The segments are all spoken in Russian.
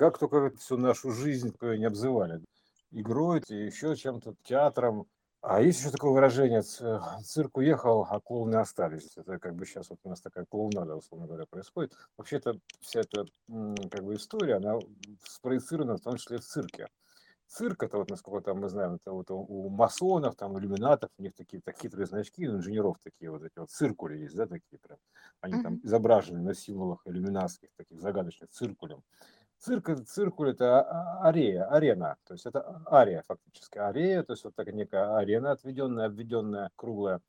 как только всю нашу жизнь такое не обзывали. Игрой, еще чем-то, театром. А есть еще такое выражение, цирк уехал, а клоуны остались. Это как бы сейчас вот у нас такая клоунада, условно говоря, происходит. Вообще-то вся эта как бы история, она спроецирована в том числе в цирке цирк, это вот, насколько там мы знаем, это вот у масонов, там, иллюминатов, у них такие так хитрые значки, у инженеров такие вот эти вот циркули есть, да, такие прям. Они там изображены на символах иллюминатских, таких загадочных циркулем. Цирк, циркуль это а, арея, арена, то есть это ария фактически, арея, то есть вот такая некая арена отведенная, обведенная, круглая.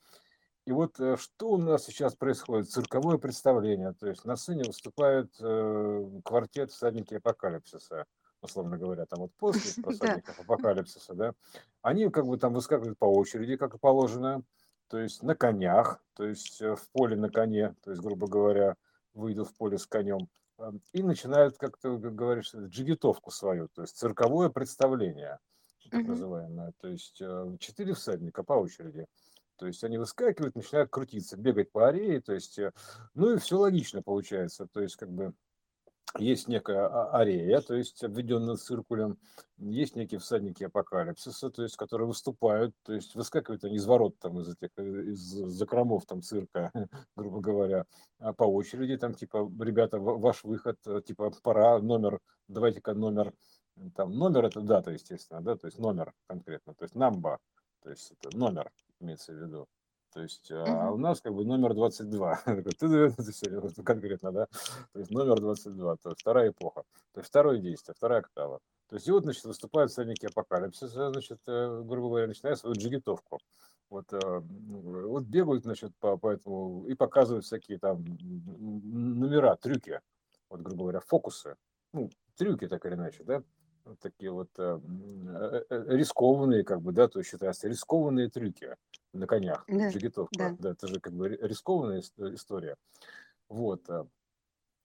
И вот э, что у нас сейчас происходит? Цирковое представление, то есть на сцене выступают э, квартет всадники апокалипсиса условно говоря, там вот после посадников апокалипсиса, да, они как бы там выскакивают по очереди, как и положено, то есть на конях, то есть э, в поле на коне, то есть, грубо говоря, выйдут в поле с конем, и начинают, как ты говоришь, джигитовку свою, то есть цирковое представление, так называемое, то есть э, четыре всадника по очереди. То есть они выскакивают, начинают крутиться, бегать по арее, то есть, э, ну и все логично получается, то есть как бы есть некая а, арея, то есть обведенная циркулем, есть некие всадники апокалипсиса, то есть которые выступают, то есть выскакивают они из ворот там из этих из закромов там цирка, грубо говоря, а по очереди там типа ребята ваш выход э, типа пора номер давайте-ка номер там номер это дата естественно да то есть номер конкретно то есть намба то есть это номер имеется в виду то есть, а у нас как бы номер 22. Ты конкретно, да? То есть номер 22, то есть вторая эпоха. То есть второе действие, вторая октава. То есть и вот, значит, выступают всадники апокалипсиса, значит, э, грубо говоря, начиная свою джигитовку. Вот, э, вот бегают, значит, по, по этому и показывают всякие там номера, трюки, вот, грубо говоря, фокусы, ну, трюки так или иначе, да, такие вот э, э, э, рискованные, как бы, да, то есть считается рискованные трюки на конях, Да, джигитовка, да. да, это же как бы рискованная история. Вот,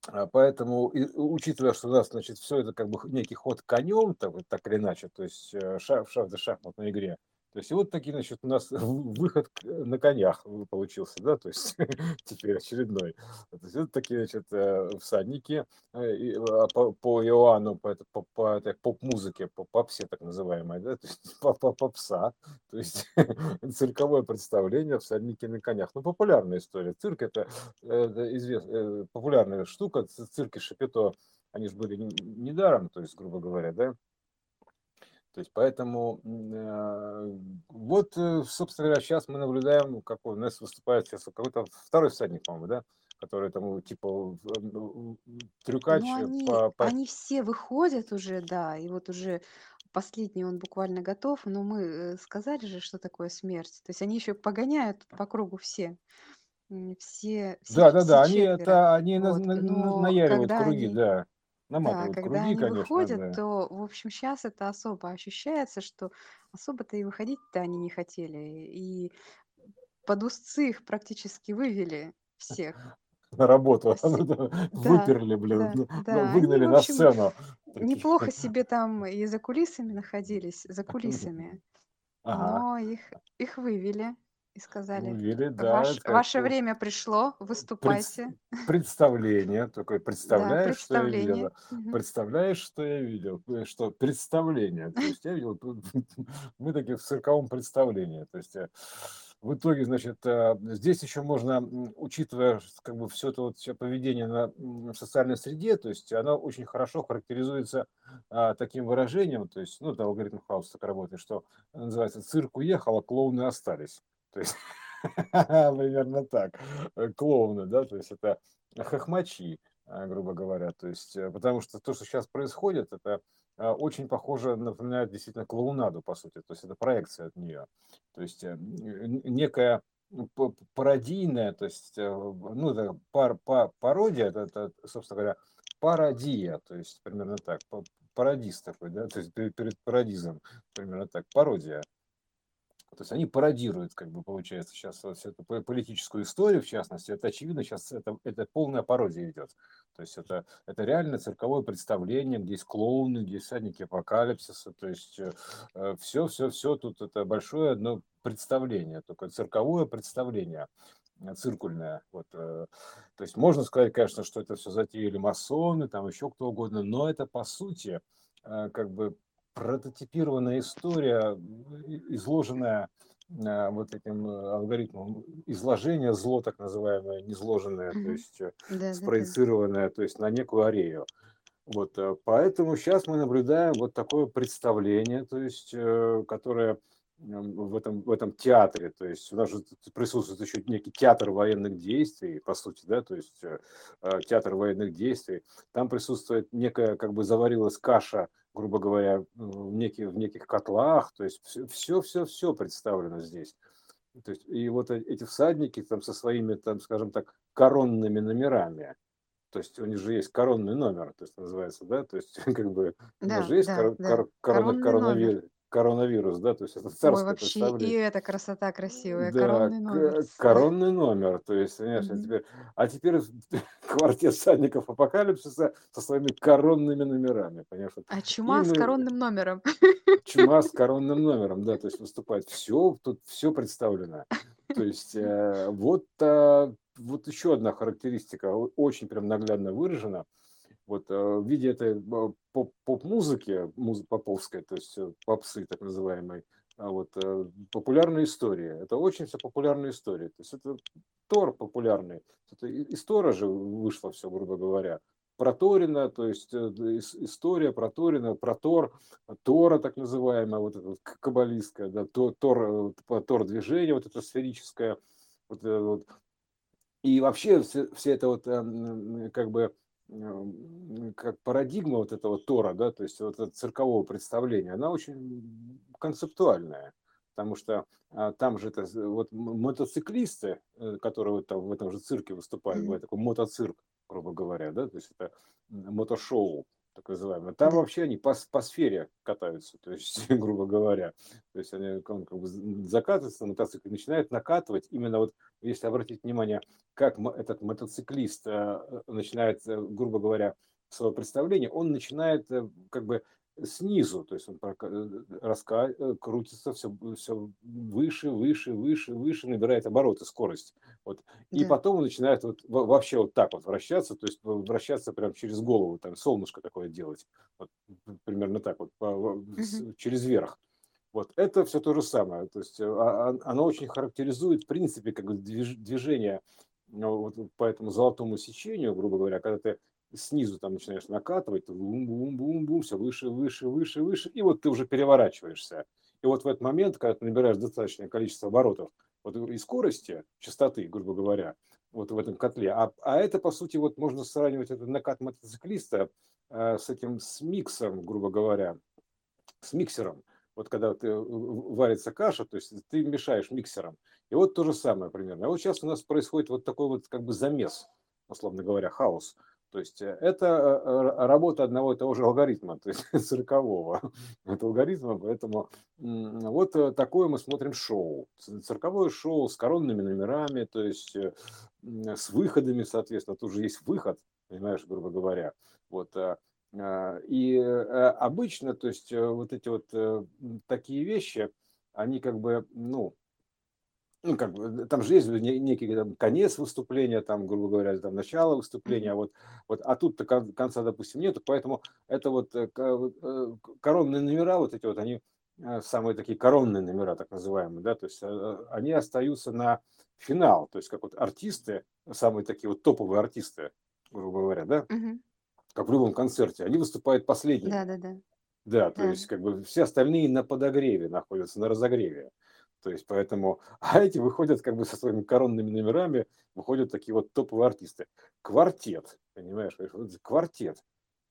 а поэтому, и, учитывая, что у нас, значит, все это как бы некий ход конем, так, так или иначе, то есть шах, за шахматной игре, то есть и вот такие, значит, у нас выход на конях получился, да, то есть теперь очередной. То есть вот такие, значит, э, всадники э, а, по, по Иоанну, по, по, по поп-музыке, по попсе так называемой, да, то есть по, по попса, то есть цирковое представление, всадники на конях. Ну, популярная история. Цирк это, это известная, э, популярная штука, цирки Шапито, они же были недаром, то есть, грубо говоря, да, то есть поэтому э, вот, э, собственно говоря, сейчас мы наблюдаем, как у нас выступает сейчас какой-то второй всадник, по-моему, да, который там типа трюкач Ну, они, по, по... они все выходят уже, да, и вот уже последний он буквально готов, но мы э, сказали же, что такое смерть. То есть они еще погоняют по кругу все, все, все, Да, да, все да, они четверо. это они Вот, на- на- наяривают круги, они да, Да, наматывают когда круги, они конечно, выходят, да. то, в общем, сейчас это особо ощущается, что особо-то и выходить-то они не хотели. И под узцы их практически вывели всех. На работу Все, да, выперли, блин, да, ну, ну, да. Они, выгнали в на общем, сцену. Такие. неплохо себе там и за кулисами находились, за кулисами, Ага, но их, их вывели и сказали, вывели, да, Ваш, ваше время пришло, пред- выступайте. представление, такое, Да, представляешь, что я видела, Мгм. представляешь, что я видел, Э, что представление, то есть я видел, мы такие в цирковом представлении, то есть э, в итоге, значит, э, здесь еще можно, учитывая как бы все это вот всё поведение на в социальной среде, то есть оно очень хорошо характеризуется а, таким выражением, то есть, ну, это алгоритм Хаус так работает, что называется «цирк уехал, а клоуны остались». То есть примерно так. Э, Клоуны, да, то есть это хохмачи, а, грубо говоря. То есть, э, потому что то, что сейчас происходит, это а, очень похоже, напоминает действительно клоунаду, по сути. То есть это проекция от нее. То есть э, некая ну, пародийная, то есть, ну, это пар, па- пародия, это, это, собственно говоря, пародия, то есть примерно так, па- пародист такой, да, то есть перед, пародизом, примерно так, пародия. То есть они пародируют, как бы получается, сейчас всю эту по- политическую историю, в частности, это очевидно, сейчас это, это полная пародия идет. То есть это, это реально цирковое представление, где есть клоуны, где есть всадники апокалипсиса, то есть все, все, все, тут это большое одно представление, только цирковое представление. циркульная. Вот, то есть можно сказать, конечно, что это все затеяли масоны, там еще кто угодно, но это по сути как бы прототипированная история, изложенная вот этим алгоритмом изложения зло, так называемое, незложенное, то есть Да, да, да. спроецированное, то есть на некую арею. Вот, поэтому сейчас мы наблюдаем вот такое представление, то есть, которое в этом, в этом театре, то есть у нас же присутствует еще некий театр военных действий, по сути, да, то есть театр военных действий, там присутствует некая, как бы заварилась каша грубо говоря, в неких, в неких котлах, то есть все, все, все представлено здесь. То есть, и вот э, эти всадники там со своими, там, скажем так, коронными номерами, то есть у них же есть коронный номер, то есть называется, да, то есть как бы у нас Да, же есть да, кор- да. кор- Коронный коронавирус, номер. Коронавирус, да, то есть это Ой, царское вообще и представление. эта красота красивая. Да, Коронный номер. к- коронный номер, то есть, а Мгм. теперь, а теперь квартет всадников апокалипсиса со своими коронными номерами, понимаешь, вот А чума с именно коронным номером. чума с коронным номером, да, то есть выступает. Все, тут все представлено. То есть э, вот, а, вот еще одна характеристика, о- очень прям наглядно выражена. Вот э, в виде этой э, поп- поп-музыки, музы поповской, то есть э, попсы так называемой, а вот популярная история. Это очень вся популярная история. То есть это Тор популярный. Это из Тора же вышло все, грубо говоря. Про Торина, то есть ис- история про Торина, про Тор, Тора так называемая, вот эта каббалистская, да, то- Тор, Тор движение, вот это сферическое, вот, вот. И вообще все, все это вот как бы как парадигма вот этого Тора, да, то есть вот этого циркового представления, она очень концептуальная, потому что а, там же это вот мотоциклисты, э, которые вот там в этом же цирке выступают, бывает такой мотоцирк, грубо говоря, да, то есть это мотошоу, так называемое. Там Да. вообще они по, по сфере катаются, то есть, грубо говоря. То есть они как, как бы закатываются на мотоцикле, начинают накатывать. Именно вот, если обратить внимание, как этот мотоциклист э, э, начинает, э, грубо говоря, свое представление, он начинает э, как бы снизу, то есть он э, раска- э, крутится все, все выше, выше, выше, выше, набирает обороты, скорость. Вот. И Да. потом он начинает вот во- вообще вот так вот вращаться, то есть вращаться прям через голову, там солнышко такое делать. Вот, примерно так вот, по- с- Мгм. через верх. Вот это все то же самое. То есть э, а- а- оно очень характеризует, в принципе, как бы движ- движение ну, вот по этому золотому сечению, грубо говоря, когда ты снизу там начинаешь накатывать, бум-бум-бум-бум, все выше, выше, выше, выше, и вот ты уже переворачиваешься. И вот в этот момент, когда ты набираешь достаточное количество оборотов вот, и скорости, частоты, грубо говоря, вот в этом котле, а, а это, по сути, вот можно сравнивать этот накат мотоциклиста э, с этим, с миксом, грубо говоря, с миксером. Вот когда ты, э, варится каша, то есть ты мешаешь миксером. И вот то же самое примерно. А вот сейчас у нас происходит вот такой вот как бы замес, условно говоря, хаос. То есть э, это э, работа одного и того же алгоритма, то есть циркового это алгоритма, поэтому вот э, такое мы смотрим шоу. Цирковое шоу с коронными номерами, то есть с выходами, соответственно, тут же есть выход, понимаешь, грубо говоря. Вот, и обычно, то есть вот эти вот такие вещи, они как бы, ну, ну, как бы, там же есть не- некий там, конец выступления, там, грубо говоря, там, начало выступления, а вот, вот, а тут-то кон- конца, допустим, нету, поэтому это вот э, э, коронные номера, вот эти вот, они э, самые такие коронные номера, так называемые, да, то есть э, они остаются на финал, то есть как вот артисты, самые такие вот топовые артисты, грубо говоря, да, Мгм. как в любом концерте, они выступают последними. Да, да, да. Да, то Да. есть как бы все остальные на подогреве находятся, на разогреве. То есть поэтому, а эти выходят как бы со своими коронными номерами, выходят такие вот топовые артисты. Квартет, понимаешь, квартет.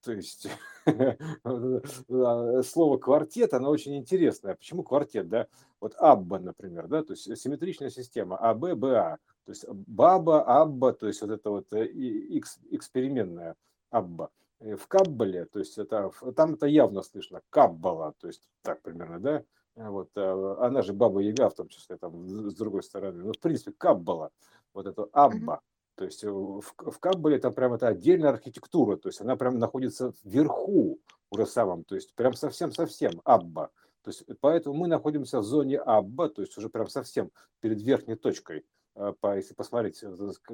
То есть а, слово квартет, оно очень интересное. Почему квартет, да? Вот Абба, например, да, то есть симметричная система АБ, БА. То есть Баба, Абба, то есть вот это вот э, экспериментная Абба. Э, В Каббале, то есть это, там это явно слышно, Каббала, то есть так примерно, да? А Вот, э, она же Баба Яга, в том числе, там, с другой стороны. Ну, в принципе, Каббала, вот это. Абба. То есть э, в, в Каббале там прям это отдельная архитектура, то есть она прям находится вверху уже самом, то есть прям совсем-совсем Абба. То есть поэтому мы находимся в зоне Абба, то есть уже прям совсем перед верхней точкой. Э, по, если посмотреть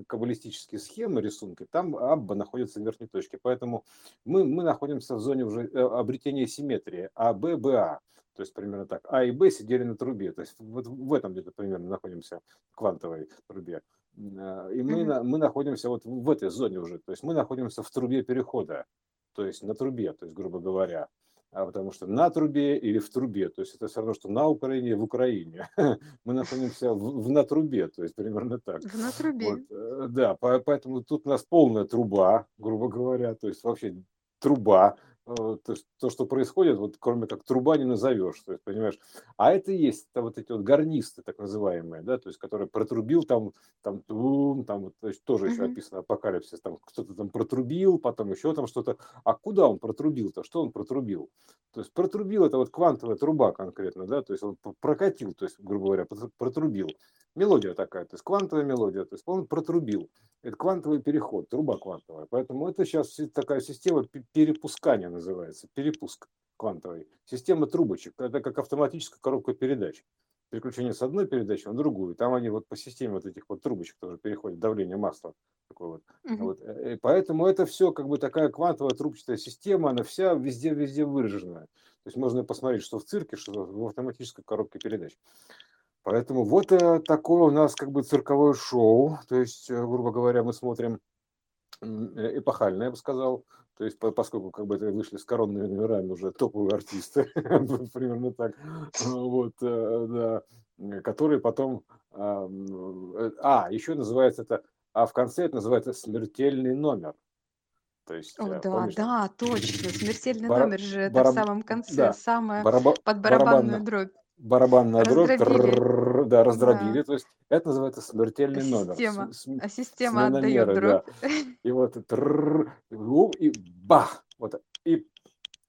каббалистические схемы рисунка, там Абба находится в верхней точке. Поэтому мы, мы находимся в зоне уже обретения симметрии А, Б, А. То есть примерно так. А и Б сидели на трубе. То есть вот в этом где-то примерно находимся в квантовой трубе. И мы, mm-hmm. мы находимся вот в этой зоне уже. То есть мы находимся в трубе перехода. То есть на трубе, то есть грубо говоря а потому что на трубе или в трубе, то есть это все равно, что на Украине в Украине. Мы находимся в, в на трубе, то есть примерно так. В на трубе. Вот, э, да, поэтому тут у нас полная труба, грубо говоря, то есть вообще труба, то, то, что происходит, вот кроме как труба не назовешь, то есть, понимаешь, а это есть это вот эти вот гарнисты, так называемые, да, то есть, которые протрубил там, там, тум, там, вот, то есть, тоже еще описано апокалипсис, там кто-то там протрубил, потом еще там что-то, а куда он протрубил-то, что он протрубил? То есть, протрубил это вот квантовая труба конкретно, да, то есть, он прокатил, то есть, грубо говоря, протрубил. Мелодия такая, то есть, квантовая мелодия, то есть, он протрубил. Это квантовый переход, труба квантовая. Поэтому это сейчас такая система перепускания называется, перепуск квантовый. Система трубочек. Это как автоматическая коробка передач. Переключение с одной передачи на другую. Там они вот по системе вот этих вот трубочек тоже переходят, давление масла. Такое вот. Угу. вот. Э, и поэтому это все как бы такая квантовая трубчатая система, она вся везде-везде выраженная. То есть можно посмотреть, что в цирке, что в автоматической коробке передач. Поэтому вот э, такое у нас как бы цирковое шоу. То есть, э, грубо говоря, мы смотрим э, эпохальное, я бы сказал. То есть, поскольку как бы вышли с коронными номерами уже топовые артисты, примерно так, вот, да, которые потом, а, а, еще называется это, а в конце это называется смертельный номер. То есть, О, да, помнишь, да, точно. Смертельный бар, номер же это в самом конце, да, самое бараба, под барабанную дробь барабанная дробь. Да, раздробили. Да. То есть это называется смертельный номер. Система. А система отдает дробь. Да. И вот и бах, вот и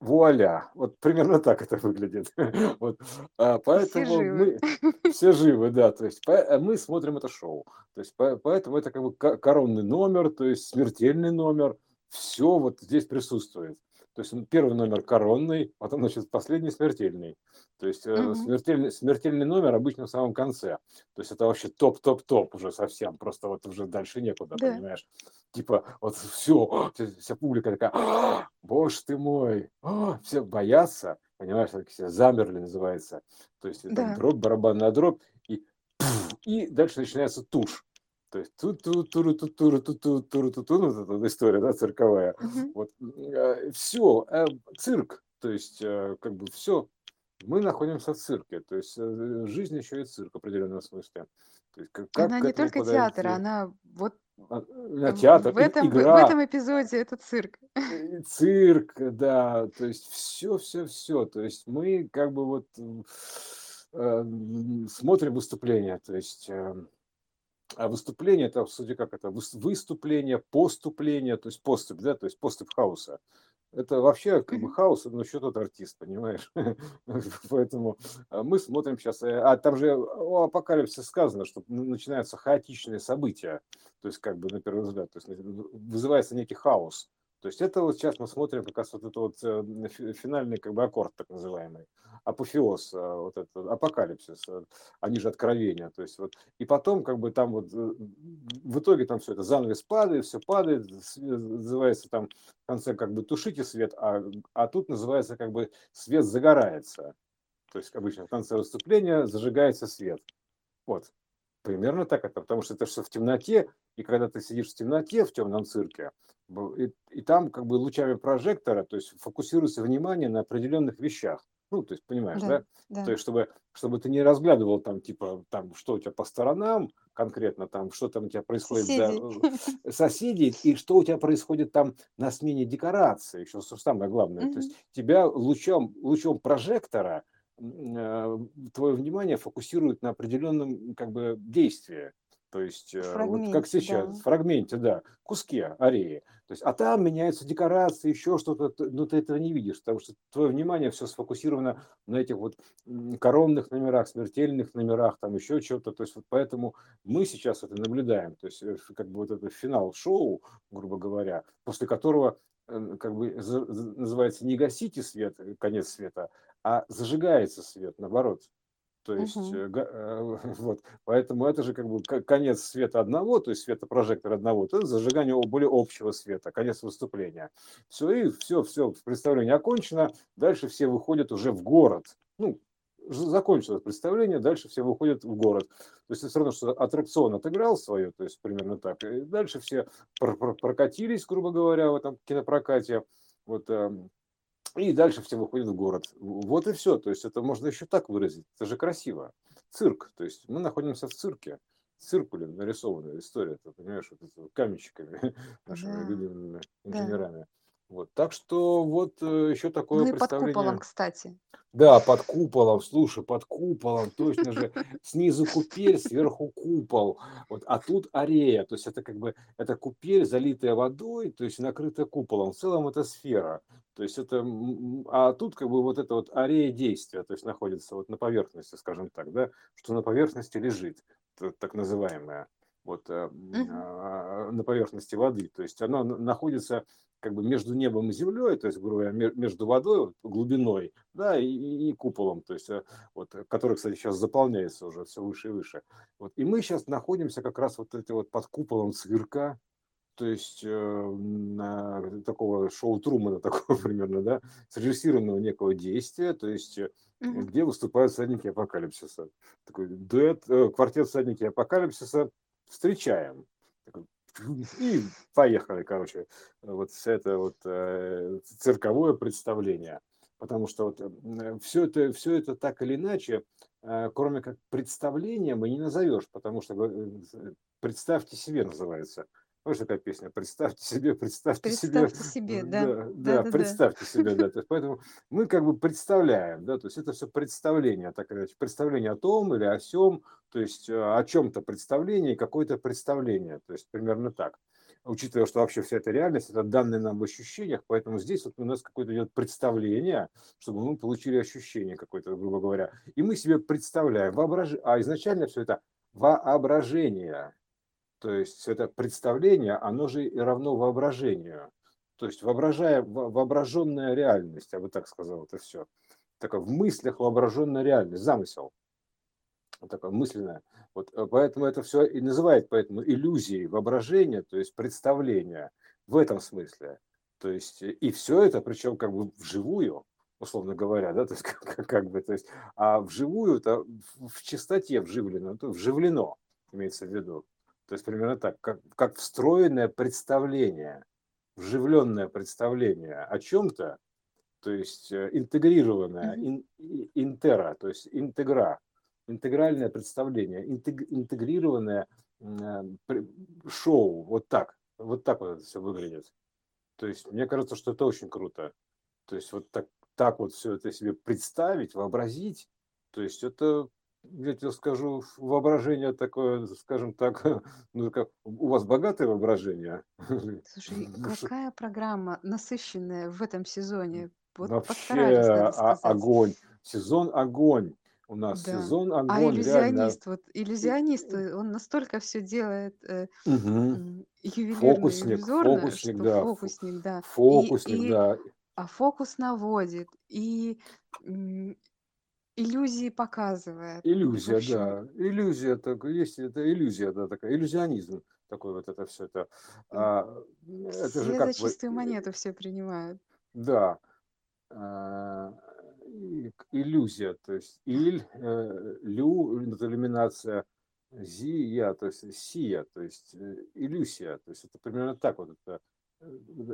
вуаля. Вот примерно так это выглядит. Вот. А, поэтому все живы. мы все живы, да. То есть по, мы смотрим это шоу. То есть по, поэтому это как бы коронный номер, то есть смертельный номер. Все вот здесь присутствует. То есть первый номер коронный, потом, значит, последний смертельный. То есть угу. смертельный, смертельный номер обычно в самом конце. То есть это вообще топ-топ-топ уже совсем. Просто вот уже дальше некуда, да. понимаешь? Типа вот все, вся публика такая, «А, боже ты мой, а, все боятся, понимаешь, так все замерли называется. То есть да. дробь, барабанная дробь, и, и дальше начинается тушь. То есть ту ту туру ту туру ту ту туру ту ту ну эта история, да, цирковая. Uh-huh. Вот э, все, э, цирк, то есть э, как бы все. Мы находимся в цирке, то есть э, жизнь еще и цирк в определенном смысле. То есть, как, она не только подойти? театр, она вот а, театр, в этом, игра, в этом эпизоде это цирк. Цирк, да, то есть все, все, все. То есть мы как бы вот э, смотрим выступления, то есть э, а выступление это, в сути, как это, выступление, поступление, то есть поступ, да, то есть поступ хаоса. Это вообще как бы хаос, но еще тот артист, понимаешь? Поэтому а, мы смотрим сейчас, э, а там же о апокалипсисе сказано, что начинаются хаотичные события, то есть как бы на первый взгляд, то есть вызывается некий хаос. То есть это вот сейчас мы смотрим как раз вот это вот э, финальный как бы аккорд так называемый, апофеоз, э, вот это апокалипсис, э, они же откровения. То есть вот и потом как бы там вот в итоге там все это занавес падает, все падает, называется там в конце как бы тушите свет, а, а тут называется как бы свет загорается. То есть обычно в конце выступления зажигается свет. Вот. Примерно так это, потому что это все в темноте, и когда ты сидишь в темноте в темном цирке, и, и там как бы лучами прожектора, то есть фокусируется внимание на определенных вещах. Ну, то есть, понимаешь, да? да? да. То есть, чтобы, чтобы ты не разглядывал там, типа, там, что у тебя по сторонам конкретно, там, что там у тебя происходит соседей. за соседей, и что у тебя происходит там на смене декорации, еще самое главное. Mm-hmm. То есть, тебя лучом, лучом прожектора э, твое внимание фокусирует на определенном, как бы, действии. То есть, вот как сейчас, да. в фрагменте, да, куске ареи. То есть, а там меняются декорации, еще что-то, но ты этого не видишь, потому что твое внимание все сфокусировано на этих вот коронных номерах, смертельных номерах, там еще что-то. То есть, вот поэтому мы сейчас это наблюдаем. То есть, э, как бы вот это финал шоу, грубо говоря, после которого э, как бы называется не гасите свет, э, конец света, а зажигается свет, наоборот. То есть, э, га- э, вот, поэтому это же как бы ко- конец света одного, то есть света прожектора одного, то есть зажигание более общего света, конец выступления. Все, и все, все, представление окончено, дальше все выходят уже в город. Ну, закончилось представление, дальше все выходят в город. То есть это все равно, что аттракцион отыграл свое, то есть примерно так. И дальше все пр- пр- прокатились, грубо говоря, в этом кинопрокате. Вот, эм, и дальше все выходят в город. Вот и все. То есть это можно еще так выразить. Это же красиво. Цирк. То есть мы находимся в цирке. Циркулем нарисованная история, ты понимаешь, вот это каменщиками, нашими Да, любимыми да. инженерами. Вот. Так что вот э, еще Ну такое и под куполом, представление. кстати. Да, под куполом, слушай, под куполом, точно же, снизу купель, сверху купол, вот, а тут арея, то есть это как бы, это купель, залитая водой, то есть накрытая куполом, в целом это сфера, то есть это, а тут как бы вот это вот арея действия, то есть находится вот на поверхности, скажем так, да, что на поверхности лежит, так называемая, вот, э, а, на поверхности воды, то есть она на- находится как бы между небом и землей, то есть, грубо говоря, ме- между водой, вот, глубиной, да, и, и- куполом, то есть, э, вот, э, который, кстати, сейчас заполняется уже все выше и выше. Вот, и мы сейчас находимся как раз вот эти вот под куполом цирка, то есть э, такого шоу Трумана такого примерно, да, срежиссированного некого действия, то есть э, где выступают всадники апокалипсиса. Такой дуэт, э, квартет всадники апокалипсиса встречаем. И поехали, короче, вот это вот э, цирковое представление. Потому что вот все это, все это так или иначе, э, кроме как представления, мы не назовешь, потому что э, представьте себе называется. Помнишь такая песня? Представьте себе, представьте себе. Представьте себе, да. Да, да, Да-да-да. представьте себе, да. То есть, поэтому мы как бы представляем, да, то есть это все представление, так или иначе, представление о том или о сем, то есть э, о чем-то представление, какое-то представление, то есть примерно так. Учитывая, что вообще вся эта реальность, это данные нам в ощущениях, поэтому здесь вот у нас какое-то идет представление, чтобы мы получили ощущение какое-то, грубо говоря. И мы себе представляем, воображ... а изначально все это воображение, то есть это представление, оно же и равно воображению. То есть воображая, во- воображенная реальность, я бы так сказал, это все. Такая в мыслях воображенная реальность, замысел. Такое мысленное. Вот э, поэтому это все и называют поэтому иллюзией воображения, то есть представления в этом смысле. То есть э, и все это, причем как бы вживую, условно говоря, да, то есть как, как- как бы, то есть, а вживую это в чистоте вживлено, то вживлено, имеется в виду. То есть примерно так, как, как встроенное представление, вживленное представление о чем-то, то есть э, интегрированное, ин- и- интера, то есть интегра, интегральное представление, интег- интегрированное э, шоу, вот так, вот так вот это все выглядит. То есть мне кажется, что это очень круто. То есть вот так, так вот все это себе представить, вообразить, то есть это, я тебе скажу, воображение такое, скажем так, ну как, у вас богатое воображение? Слушай, Ну, какая программа насыщенная в этом сезоне. Вот Вообще а- огонь. Сезон огонь. У нас Да. сезон А огонь, реально. иллюзионист, вот иллюзионист, он настолько все делает э, ювелирно, Фокусник, иллюзорно, фокусник, что да. фокусник, да. И, Фокусник, и да. а фокус наводит, и иллюзии показывает. Иллюзия, да. Иллюзия, так, есть это иллюзия, да, такая, иллюзионизм такой вот это все это. А, это же все как за бы, чистую монету все принимают. да, а, иллюзия, то есть иль, э, лю, это иллюминация, зия, то есть сия, то есть э, иллюзия, то есть это примерно так вот это э,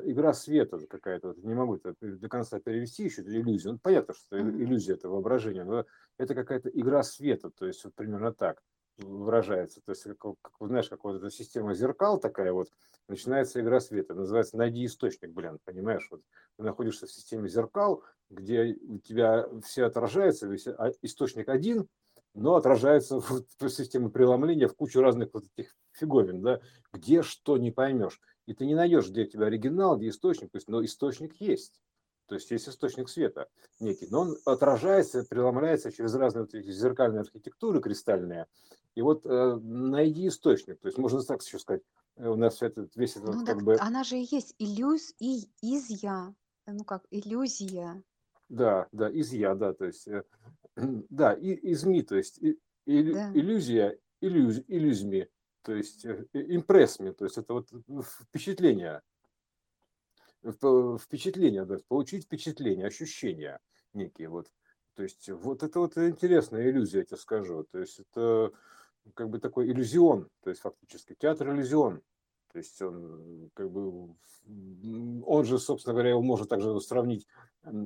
игра света какая-то, не могу это до конца перевести еще эту иллюзию. Ну, понятно, что это иллюзия, это воображение, но это какая-то игра света, то есть вот примерно так выражается. То есть, как, как, знаешь, как вот эта система зеркал такая вот, начинается игра света. Называется «Найди источник», блин, понимаешь? Вот ты находишься в системе зеркал, где у тебя все отражается, весь а, источник один, но отражается вот в системе преломления в кучу разных вот этих фиговин, да, где что не поймешь. И ты не найдешь, где у тебя оригинал, где источник, но источник есть. То есть есть источник света некий, но он отражается, преломляется через разные вот эти зеркальные архитектуры кристальные. И вот э, найди источник. То есть можно так еще сказать, э, у нас этот, весь этот Ну как так бы она же и есть иллюз и изя, ну как иллюзия. Да, да, из я, да, то есть, э, да, и из ми, то есть и, иллю- Да. иллюзия, иллюз, иллюзми, то есть э, импрессми, то есть это вот впечатление, в- впечатление, да, получить впечатление, ощущения некие вот. То есть вот это вот интересная иллюзия, я тебе скажу. То есть это как бы такой иллюзион, то есть фактически театр иллюзион. То есть он как бы, он же, собственно говоря, его можно также сравнить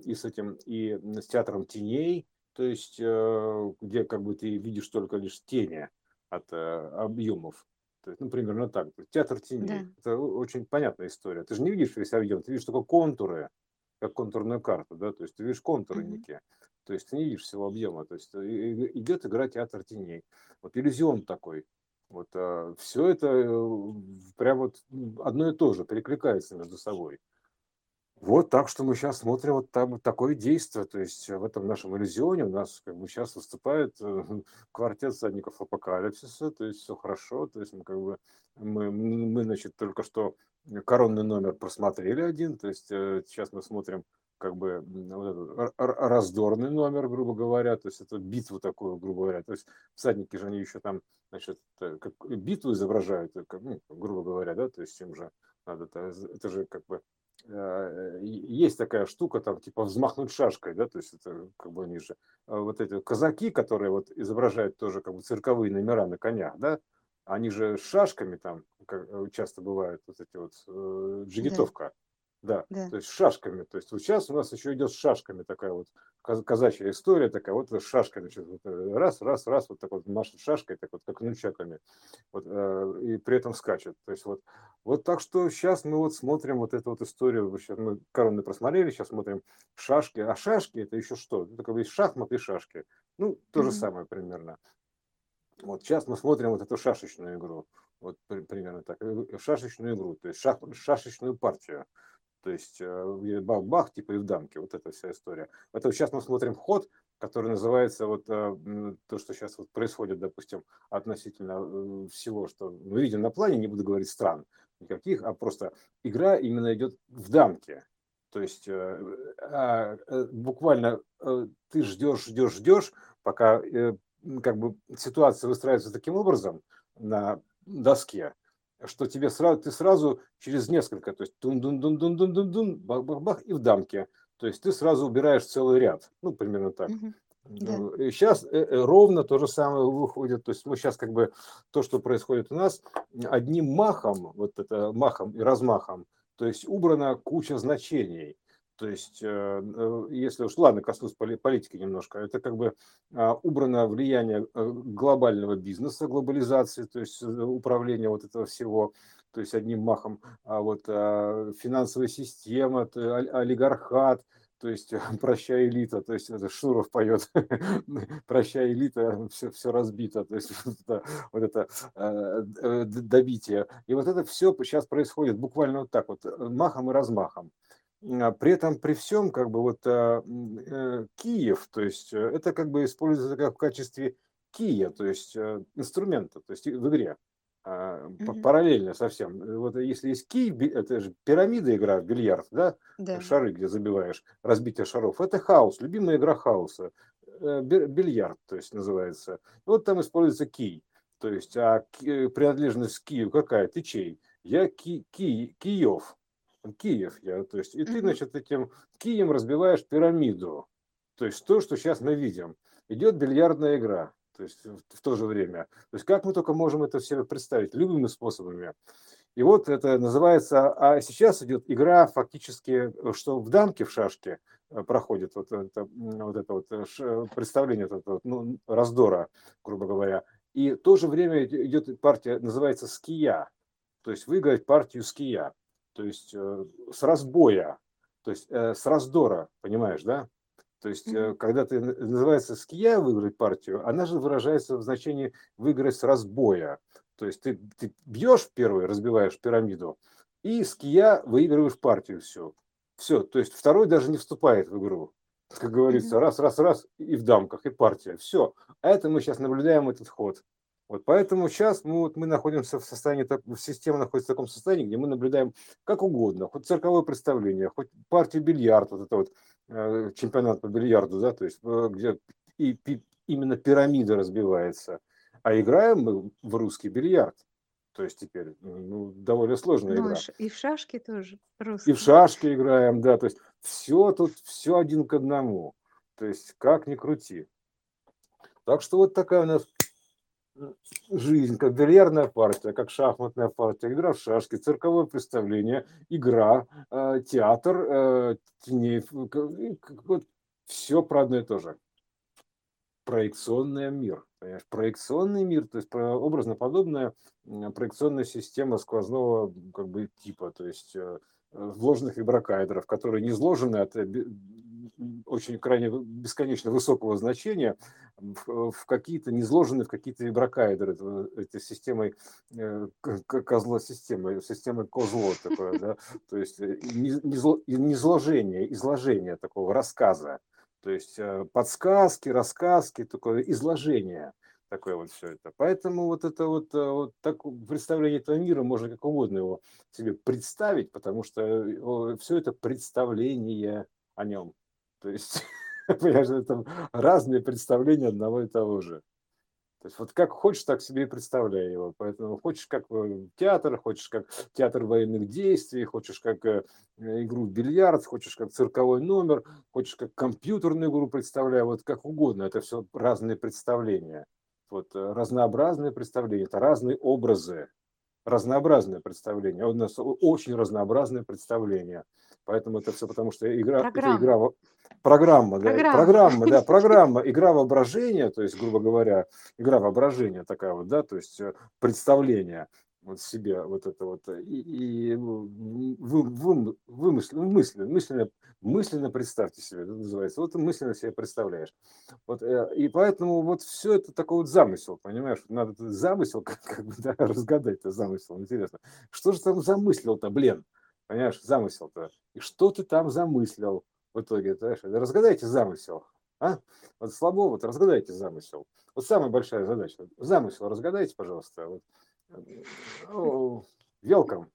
и с этим, и с театром теней, то есть э, где как бы ты видишь только лишь тени от э, объемов. То есть, ну, примерно так. Театр Да. теней. Это о- очень понятная история. Ты же не видишь весь объем, ты видишь только контуры, как контурную карту, да, то есть ты видишь контуры некие. То есть ты не видишь всего объема. То есть идет игра театр теней. Вот иллюзион такой. Вот все это э, прям вот одно и то же, перекликается между собой. Вот так что мы сейчас смотрим вот там такое действие, то есть в этом нашем иллюзионе у нас как бы сейчас выступает э, квартет всадников апокалипсиса, то есть все хорошо, то есть мы как бы мы, мы значит только что коронный номер просмотрели один, то есть э, сейчас мы смотрим как бы вот этот раздорный номер, грубо говоря, то есть это битву такую, грубо говоря, то есть всадники же они еще там, значит, э, как битву изображают, э, как, ну, грубо говоря, да, то есть им же надо, это, это же как бы э, есть такая штука, там, типа, взмахнуть шашкой, да, то есть это как бы они же, а вот эти казаки, которые вот изображают тоже как бы цирковые номера на конях, да, они же с шашками там, как э, часто бывают вот эти вот, э, Да. Да, Да. то есть с шашками, то есть вот сейчас у нас еще идет с шашками такая вот каз- казачья история такая, вот с шашками, вот, э, раз, раз, раз, вот так вот машет шашкой, так вот, как нунчаками, вот, э, и при этом скачет, то есть вот вот так что сейчас мы вот смотрим вот эту вот историю, щас мы короны просмотрели, сейчас смотрим шашки, а шашки это еще что? Это как бы есть шахматы и шашки. Ну, то же Мгм. самое примерно. Вот сейчас мы смотрим вот эту шашечную игру, вот при- примерно так, э, шашечную игру, то есть шах, шашечную партию. То есть э, бах-бах, типа и в дамке, вот эта вся история. Это сейчас мы смотрим ход, который называется вот э, то, что сейчас вот происходит, допустим, относительно э, всего, что мы видим на плане, не буду говорить стран никаких, а просто игра именно идет в дамке. То есть э, а, э, буквально э, ты ждешь, ждешь, ждешь, пока э, как бы ситуация выстраивается таким образом на доске, что тебе сразу, ты сразу через несколько, то есть дун дун дун дун дун дун дун бах бах бах и в дамке. То есть ты сразу убираешь целый ряд, ну примерно так. Да. Ну, и сейчас ровно то же самое выходит. То есть мы сейчас как бы то, что происходит у нас, одним махом, вот это махом и размахом, то есть убрана куча значений. То есть, э, э, если уж, ладно, коснусь поли- политики немножко, это как бы а, убрано влияние э, глобального бизнеса, глобализации, то есть э, управления вот этого всего, то есть одним махом, а вот а, финансовая система, олигархат, то есть прощай элита, то есть это Шуров поет, прощай элита, все, все разбито, то есть это, вот это э, добитие. И вот это все сейчас происходит буквально вот так вот, махом и размахом. А, При этом, при всем, как бы вот а, э, Киев, то есть э, это как бы используется как в качестве кия, то есть э, инструмента, то есть в игре. Мгм. Параллельно совсем. Вот если есть кий, это же пирамида игра в бильярд, да, Да. шары, где забиваешь, разбитие шаров. Это хаос, любимая игра хаоса. Би- Бильярд, то есть называется. Вот там используется кий. То есть, а принадлежность к Киеву какая? Ты чей? Я ки, ки, Киев. Киев я. То есть, и ты, значит, этим кием разбиваешь пирамиду. То есть то, что сейчас мы видим. Идет бильярдная игра. То есть в, в то же время. То есть как мы только можем это себе представить? Любыми способами. И вот это называется, а сейчас идет игра фактически, что в дамке, в шашке э, проходит вот это вот, это вот э, представление вот этого, ну, раздора, грубо говоря. И в то же время иде- идет партия, называется ския. То есть выиграть партию ския. То есть э, с разбоя. То есть э, с раздора, понимаешь, да? То есть, э, когда ты называется ския выиграть партию, она же выражается в значении выиграть с разбоя. То есть ты, ты бьешь первый, разбиваешь пирамиду, и ския выигрываешь партию всю. Все, то есть второй даже не вступает в игру. Как говорится, раз, раз, раз, и в дамках, и партия. Все. А это мы сейчас наблюдаем этот ход. Вот поэтому сейчас мы, вот, мы находимся в состоянии, так- система находится в таком состоянии, где мы наблюдаем как угодно, хоть цирковое представление, хоть партию бильярд, вот это вот э, чемпионат по бильярду, да, то есть э, где и, и именно пирамида разбивается, а играем мы в русский бильярд. То есть теперь ну, довольно сложная Ну, игра. и в шашки тоже И в русский. шашки играем, да, то есть все тут, все один к одному. То есть как ни крути. Так что вот такая у нас жизнь, как бильярдная партия, как шахматная партия, игра в шашки, цирковое представление, игра, э, театр, э, теней, вот все про одно и то же. Проекционный мир, понимаешь? Проекционный мир, то есть образно подобная проекционная система сквозного как бы типа, то есть э, вложенных виброкайдеров, которые не изложены от очень крайне бесконечно высокого значения в, в какие-то, не изложены в какие-то виброкайдеры это- этой системой э, к- к- козла системы, системы козло такое, да, то есть э, не изложение, такого рассказа, то есть э, подсказки, рассказки, такое изложение, такое вот все это. Поэтому вот это вот, э, вот так представление этого мира можно как угодно его себе представить, потому что все это представление о нем. То есть, это разные представления одного и того же. То есть вот как хочешь, так себе и представляй его. Поэтому хочешь как э, театр, хочешь как театр военных действий, хочешь как э, игру в бильярд, хочешь как цирковой номер, хочешь как компьютерную игру представляй, вот как угодно. Это все разные представления. Вот э, разнообразные представления, это разные образы, разнообразное представление. У нас очень разнообразное представление. Поэтому это все потому, что игра, это Программа. игра, во- программа, да, Программа. программа, да, программа, игра воображения, то есть, грубо говоря, игра воображения такая вот, да, то есть э, представление вот себе вот это вот э, и, и вы, вы, вымысленно, мысленно, мысленно, мысленно представьте себе, это называется, вот мысленно себе представляешь. Вот, э, и поэтому вот все это такой вот замысел, понимаешь, надо замысел как, как бы да, разгадать, это замысел, интересно. Что же там замыслил-то, блин, понимаешь, замысел-то, и что ты там замыслил в итоге, знаешь, разгадайте замысел, а? Вот слабо, вот разгадайте замысел. Вот самая большая задача. Замысел разгадайте, пожалуйста. Вот. Велком.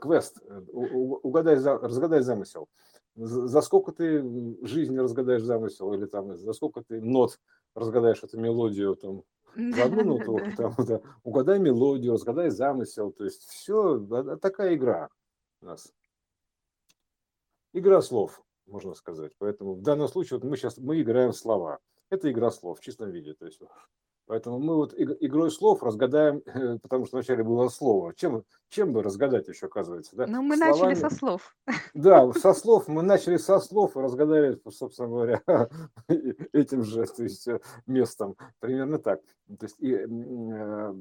Квест. У- у- Угадай, разгадай замысел. За сколько ты жизни разгадаешь замысел, или там за сколько ты нот разгадаешь эту мелодию, там, за одну ноту, там, да, угадай мелодию, разгадай замысел, то есть все, такая игра у нас. Игра слов, можно сказать. Поэтому в данном случае вот мы сейчас мы играем слова. Это игра слов в чистом виде. То есть, поэтому мы вот иг- игрой слов разгадаем, потому что вначале было слово. Чем, чем бы разгадать еще, оказывается, да? Ну, мы начали Словами. со слов. Да, со слов, мы начали со слов и разгадали, собственно говоря, этим же то есть, э, местом. Примерно так. То есть, и, э,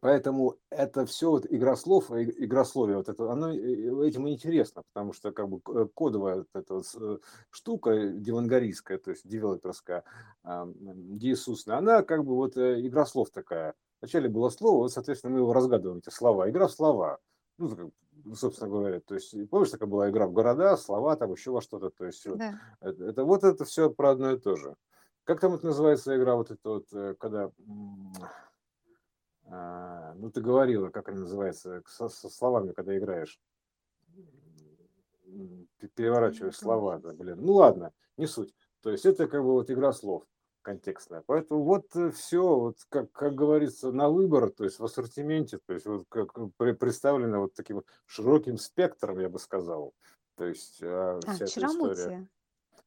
поэтому это все вот игра слов, и- игрословие, вот это, оно э, этим и интересно, потому что как бы кодовая вот эта вот э, штука девангарийская, то есть девелоперская, а, м, деисусная, она как бы вот э, игра слов такая. Вначале было слово, вот, соответственно, мы его разгадываем, эти слова. Игра в слова. Ну, собственно говоря, то есть, помнишь, такая была игра в города, слова, там еще во что-то, то есть, Да. это, это- вот это все про одно и то же. Как там это называется игра, вот это вот, э, когда, ну, ты говорила, как она называется, со, со словами, когда играешь, переворачиваешь слова, да, блин, ну ладно, не суть. То есть это как бы вот игра слов контекстная. Поэтому вот все, вот как, как говорится, на выбор, то есть в ассортименте, то есть вот как пре- представлено вот таким широким спектром, я бы сказал. То есть а, А, вся эта история.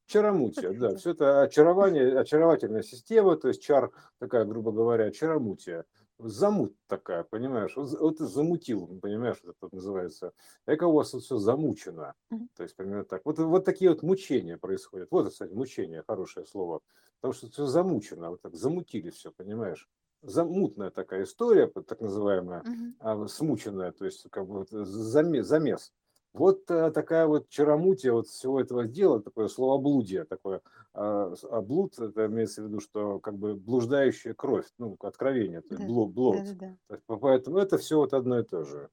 чаромутия. Да, все это очарование, очаровательная система, то есть чар такая, грубо говоря, чаромутия. Замут такая, понимаешь, вот, вот замутил, понимаешь, вот это вот называется. Эко у вас тут все замучено, то есть примерно так. Вот, вот такие вот мучения происходят. Вот, кстати, мучение, хорошее слово. Потому что все замучено, вот так замутили все, понимаешь. Замутная такая история, вот так называемая, а, смученная, то есть как бы вот замес. Вот э, такая вот чаромутия вот всего этого дела, такое словоблудие, такое. А, а блуд, это имеется в виду, что как бы блуждающая кровь, ну, откровение, Да. блуд, блуд. Есть, по- поэтому это все вот одно и то же.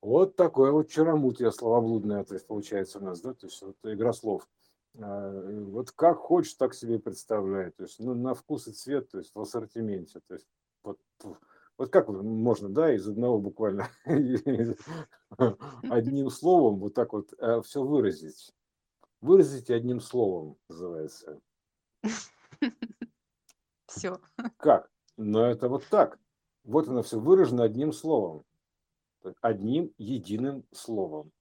Вот такое вот чаромутие словоблудное, то есть получается у нас, да, то есть вот игра слов. А, Вот как хочешь, так себе представляй. То есть ну, на вкус и цвет, то есть в ассортименте. То есть вот, вот как можно, да, из одного буквально одним словом вот так вот все выразить. Выразите одним словом, называется. Все. Как? Но это вот так. Вот оно все выражено одним словом. Одним единым словом.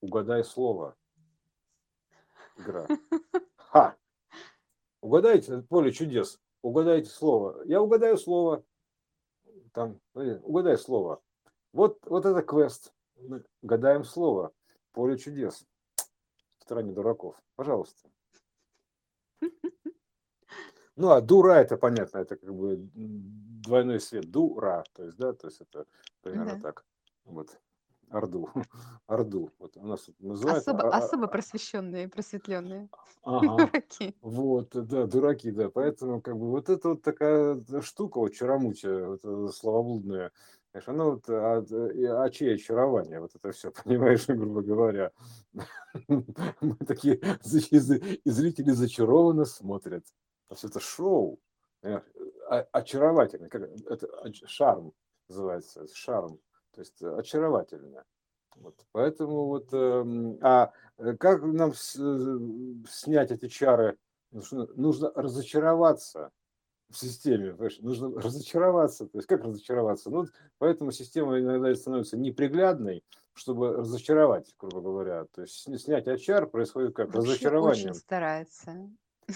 Угадай слово. Игра. Ха! Угадайте поле чудес. Угадайте слово. Я угадаю слово. Там, угадай слово. Вот, вот это квест. Гадаем слово. Поле чудес. В стране дураков. Пожалуйста. Ну, а дура это понятно, это как бы двойной свет. Дура, то есть, да, то есть это примерно Да. так. Вот. Орду. Орду. Вот у нас называют. Особо, а- а- особо просвещенные, просветленные Ага. дураки. Вот, да, дураки, да. Поэтому, как бы, вот это вот такая штука, вот чаромутия, вот словоблудная, знаешь, она вот от, и- а чье очарование, вот это все, понимаешь, грубо говоря. Мы такие, и зри- и зрители зачарованно смотрят. То есть это шоу, а- очаровательно, как это шарм называется, шарм, то есть очаровательно. Вот, поэтому вот, эм, а э, как нам с- э, снять эти чары? Нужно, нужно разочароваться в системе, понимаешь? нужно разочароваться. То есть как разочароваться? Ну, поэтому система иногда становится неприглядной, чтобы разочаровать, грубо говоря. То есть сня- снятие чар происходит как Вообще разочарование. очень старается.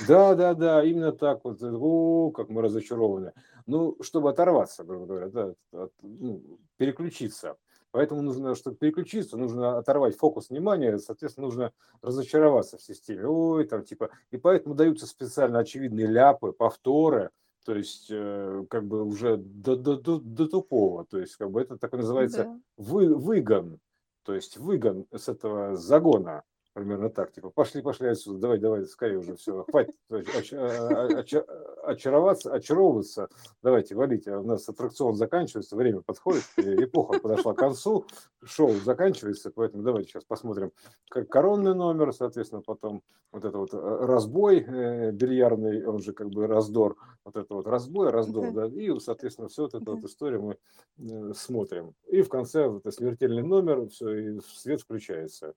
Да, да, да, именно так вот. О, как мы разочарованы. Ну, чтобы оторваться, грубо говоря, да, от- ну, переключиться. Поэтому нужно, чтобы переключиться, нужно оторвать фокус внимания, соответственно, нужно разочароваться в системе. Ой, там типа. И поэтому даются специально очевидные ляпы, повторы, то есть э, как бы уже до, до, до, до тупого. То есть как бы это так и называется Да. вы, выгон, то есть выгон с этого загона, примерно так, типа, пошли, пошли отсюда, давай, давай, скорее уже, все, хватит оч- оч- очароваться, очаровываться, давайте, валите, у нас аттракцион заканчивается, время подходит, э, эпоха подошла к концу, шоу заканчивается, поэтому давайте сейчас посмотрим как коронный номер, соответственно, потом вот это вот э, разбой э, бильярдный, он же как бы раздор, вот это вот разбой, раздор, Да. и, соответственно, все вот эту вот историю мы э, смотрим. И в конце вот это смертельный номер, все, и свет включается.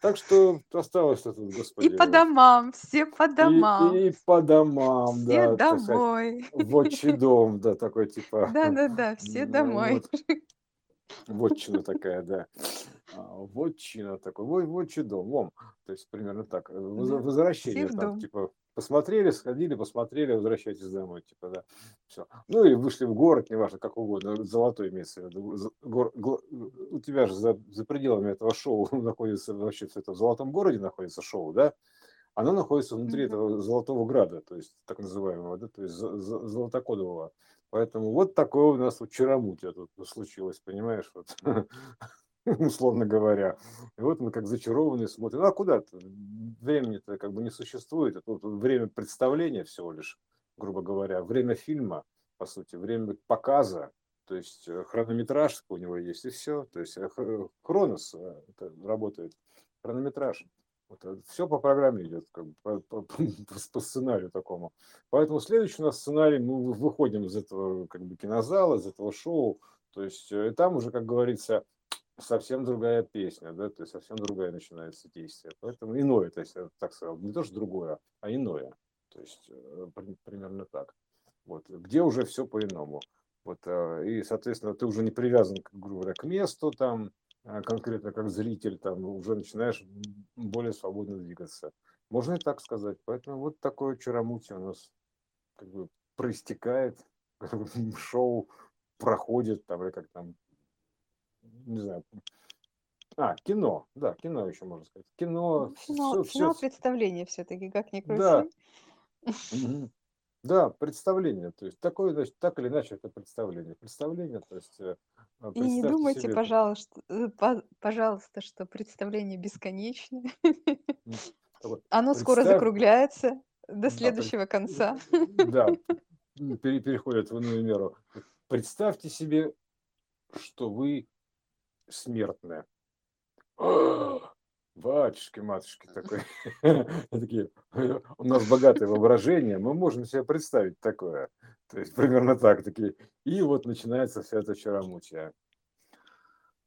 Так что осталось тут, И господи, по домам, все по и, домам, и по домам, все да, сказать, домой. в отчий дом, да, такой типа, Да-да-да, все ну, домой. вот, вотчина такая, да. А, Вотчина такой, вот, вотчий дом, вон, то есть примерно так. Возвращение все там, типа, посмотрели, сходили, посмотрели, возвращайтесь домой, типа, да, все. Ну или вышли в город, неважно, как угодно, золотой имеется в виду. гор- гла- у тебя же за, за пределами этого шоу находится, вообще в этом золотом городе находится шоу, да? Оно находится внутри Мгм. этого золотого града, то есть так называемого, да, то есть зо- зо- золотокодового. Поэтому вот такое у нас вот чаромутие тут случилось, понимаешь, вот, условно говоря. И вот мы как зачарованные смотрим. Ну, а куда-то? Времени-то как бы не существует. Это вот время представления всего лишь, грубо говоря. Время фильма, по сути, время показа. То есть э, хронометраж у него есть, и все. То есть э, Хронос э, работает, хронометраж. все по программе идет, как бы, по, по- по сценарию такому. Поэтому следующий у нас сценарий, мы вы- выходим из этого как бы кинозала, из этого шоу. То есть и там уже, как говорится, совсем другая песня, да, то есть совсем другая начинается действие. Поэтому иное, то есть так сказал, не то, что другое, а иное. То есть э, при- примерно так. Вот, где уже все по-иному. Вот, э, и, соответственно, ты уже не привязан, грубо говоря, к месту там, а конкретно как зритель, там уже начинаешь более свободно двигаться. Можно и так сказать. Поэтому вот такое чаромутие у нас как бы проистекает, шоу проходит, там, или как там, не знаю. А, кино, да, кино еще можно сказать. Кино, Ну, Финал, все, финал все, представления все-таки, как ни да, крути. мгм. да, представление, то есть такое, значит, так или иначе это представление. Представление, то есть э, а, И не думайте, себе, пожалуйста, э, по- пожалуйста, что представление бесконечно. Оно скоро представь, закругляется до да, следующего конца. да, м, пере- переходит в иную меру. Представьте себе, что вы смертная. Батюшки, матушки такой. Такие, у нас богатое воображение, мы можем себе представить такое. То есть примерно так такие. И вот начинается вся эта чаромутия.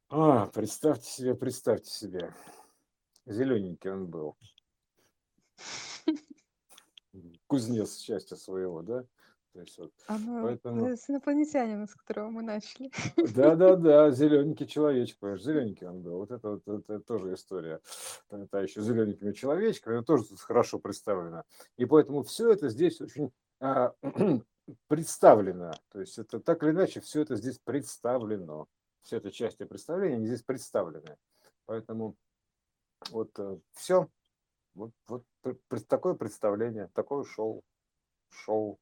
А, представьте себе, представьте себе. Зелененький он был. Кузнец счастья своего, да? Вот, Оно поэтому... э, с инопланетянином, с которого мы начали. Да-да-да, зелененький человечек, понимаешь, зелененький он был. Вот это вот это тоже история. Это еще зелененькими человечками, это тоже тут хорошо представлено. И поэтому все это здесь очень а, представлено. То есть это так или иначе все это здесь представлено. Все это части представления, они здесь представлены. Поэтому вот все. Вот, вот такое представление, такое шоу. Шоу.